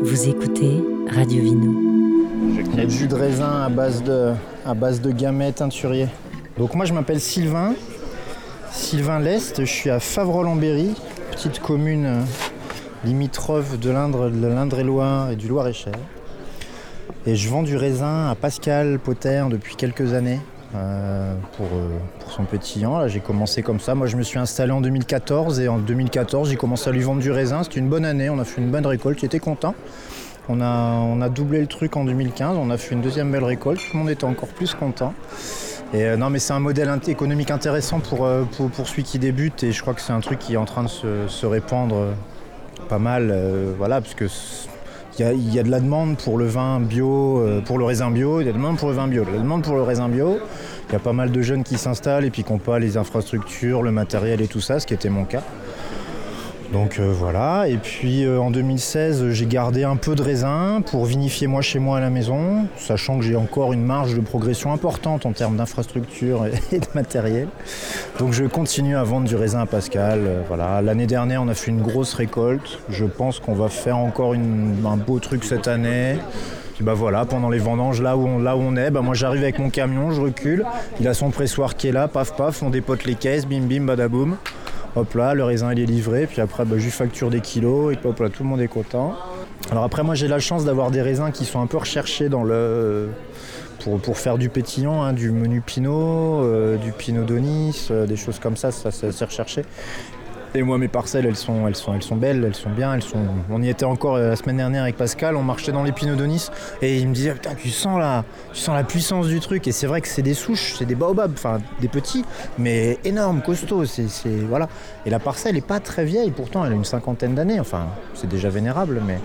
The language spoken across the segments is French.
Vous écoutez Radio Vino. Notre jus de raisin à base de, à base de gamay teinturier. Donc moi je m'appelle Sylvain, Sylvain Lest, je suis à Favrol-en-Berry, petite commune euh, limitrophe de l'Indre, de l'Indre-et-Loire et du Loir-et-Cher. Et je vends du raisin à Pascal Potter depuis quelques années euh, pour, euh, pour son pétillant. Là, j'ai commencé comme ça. Moi, je me suis installé en 2014 et en 2014, j'ai commencé à lui vendre du raisin. C'était une bonne année. On a fait une bonne récolte. J'étais content. On a, doublé le truc en 2015. On a fait une deuxième belle récolte. Tout le monde était encore plus content. Euh, non, mais c'est un modèle économique intéressant pour, pour, celui qui débute. Et je crois que c'est un truc qui est en train de se, se répandre pas mal. voilà, parce que il y, a, de la demande pour le vin bio, euh, pour le raisin bio, il y a de la demande pour le vin bio, de la demande pour le raisin bio. Il y a pas mal de jeunes qui s'installent et puis qui n'ont pas les infrastructures, le matériel et tout ça, ce qui était mon cas. Donc euh, voilà, et puis euh, en 2016 j'ai gardé un peu de raisin pour vinifier moi chez moi à la maison, sachant que j'ai encore une marge de progression importante en termes d'infrastructure et- de matériel. Donc je continue à vendre du raisin à Pascal. euh, voilà. L'année dernière on a fait une grosse récolte, je pense qu'on va faire encore un beau truc cette année. Bah voilà, pendant les vendanges, là où on, là où on est, bah moi j'arrive avec mon camion, je recule, il a son pressoir qui est là, paf paf, on dépote les caisses, bim bim, badaboum. Hop là, le raisin il est livré, puis après bah, je lui facture des kilos, et hop là, tout le monde est content. Alors après moi j'ai la chance d'avoir des raisins qui sont un peu recherchés dans le... Pour, faire du pétillant, hein, du menu pinot, euh, du pinot d'Onis, euh, des choses comme ça, ça c'est recherché. Et moi, mes parcelles, elles sont, elles sont, elles sont belles, elles sont bien, elles sont. On y était encore euh, la semaine dernière avec Pascal, on marchait dans les pinots d'Onis et il me disait putain, tu sens la, tu sens la puissance du truc. Et c'est vrai que c'est des souches, c'est des baobabs, enfin des petits, mais énormes, costauds. C'est, voilà. Et la parcelle est pas très vieille, pourtant elle a une cinquantaine d'années. Enfin, c'est déjà vénérable, mais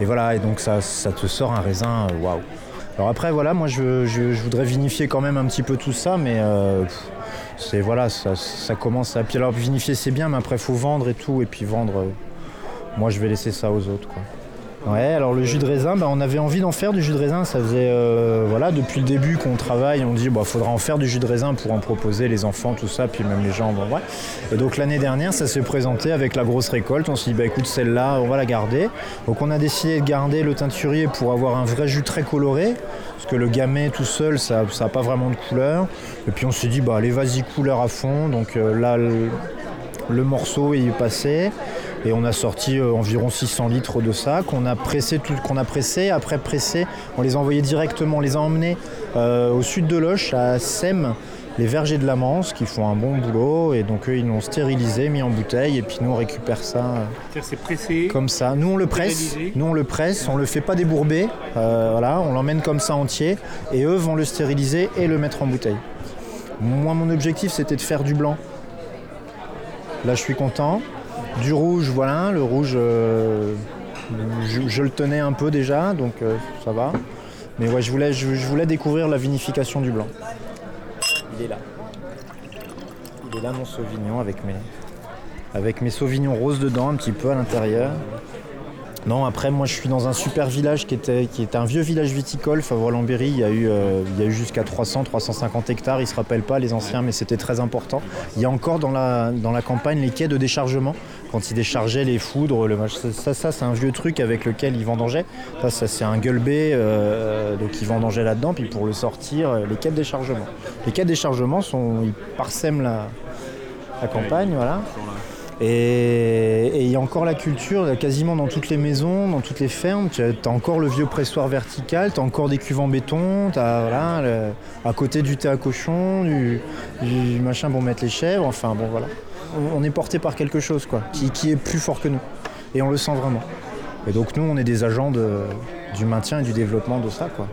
et voilà. Et donc ça, ça te sort un raisin, euh, waouh. Alors après, voilà, moi je, je- voudrais vinifier quand même un petit peu tout ça, mais euh, c'est voilà, ça, commence à. Alors vinifier c'est bien, mais après faut vendre et tout, et puis vendre. euh, moi je vais laisser ça aux autres, quoi. Ouais, alors le jus de raisin, bah, on avait envie d'en faire du jus de raisin. Ça faisait, euh, voilà, depuis le début qu'on travaille, on dit, bah, faudra en faire du jus de raisin pour en proposer les enfants, tout ça, puis même les gens, donc l'année dernière, ça s'est présenté avec la grosse récolte. On s'est dit, bah écoute, celle-là, on va la garder. Donc on a décidé de garder le teinturier pour avoir un vrai jus très coloré, parce que le gamay tout seul, ça n'a pas vraiment de couleur. Et puis on s'est dit, bah allez, vas-y, couleur à fond. Donc euh, là, le, morceau est passé. Et on a sorti euh, environ 600 litres de ça qu'on a pressé, tout, qu'on a pressé. Après pressé, on les a envoyés directement, on les a emmenés euh, au sud de Loche, à Sem, les vergers de la Manse, qui font un bon boulot. Et donc eux, ils l'ont stérilisé, mis en bouteille, et puis nous, on récupère ça euh, C'est-à-dire c'est pressé. comme ça. Nous, on le presse. Nous, on le presse. On le fait pas débourber. Euh, voilà, on l'emmène comme ça entier. Et eux vont le stériliser et le mettre en bouteille. Moi, mon objectif, c'était de faire du blanc. Là, je suis content. Du rouge, voilà. Le rouge, euh, je, je le tenais un peu déjà, donc euh, ça va. Mais ouais, je voulais, je, je voulais découvrir la vinification du blanc. Il est là. Il est là, mon Sauvignon, avec mes, avec mes sauvignons roses dedans, un petit peu à l'intérieur. Non, après, moi, je suis dans un super village qui était, un vieux village viticole, Favrol-en-Berry. Il y a eu, euh, il y a eu jusqu'à 300, 350 hectares. Ils se rappellent pas, les anciens, mais c'était très important. Il y a encore dans la, campagne les quais de déchargement. Quand ils déchargeaient les foudres, le ça, ça, c'est un vieux truc avec lequel ils vendangeaient. Ça, ça c'est un gueulebé, euh, donc ils vendangeaient là-dedans. Puis pour le sortir, euh, les quais de déchargement. Les quais de déchargement, sont, ils parsèment la, la campagne, voilà. Et il y a encore la culture, quasiment dans toutes les maisons, dans toutes les fermes, tu as, encore le vieux pressoir vertical, tu as encore des cuves en béton, tu as voilà, à côté du thé à cochon, du, machin pour mettre les chèvres, enfin bon voilà. On, est porté par quelque chose quoi, qui, est plus fort que nous. Et on le sent vraiment. Et donc nous, on est des agents du maintien et du développement de ça quoi.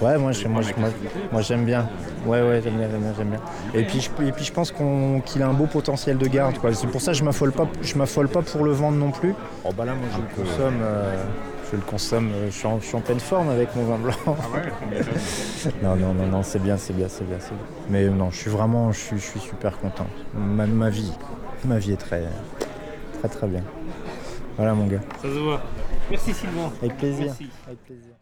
Ouais, moi, je- moi, je- moi, moi, j'aime bien. Ouais, ouais, j'aime bien, j'aime bien, j'aime bien. Et puis, je, et puis je pense qu'on- qu'il a un beau potentiel de garde. quoi. C'est pour ça que je m'affole pas, je m'affole pas pour le vendre non plus. Oh bah là, moi, je le consomme. euh, je le consomme. euh, Je suis, en, je suis en pleine forme avec mon vin blanc. Ah ouais non, non, non, non, c'est bien, c'est bien, c'est bien, c'est bien. Mais euh, non, je suis vraiment, je suis, je suis super content. Ma, ma vie, ma vie est très, très, très bien. Voilà, mon gars. Ça se voit. Merci Sylvain. Avec plaisir. Merci. Avec plaisir.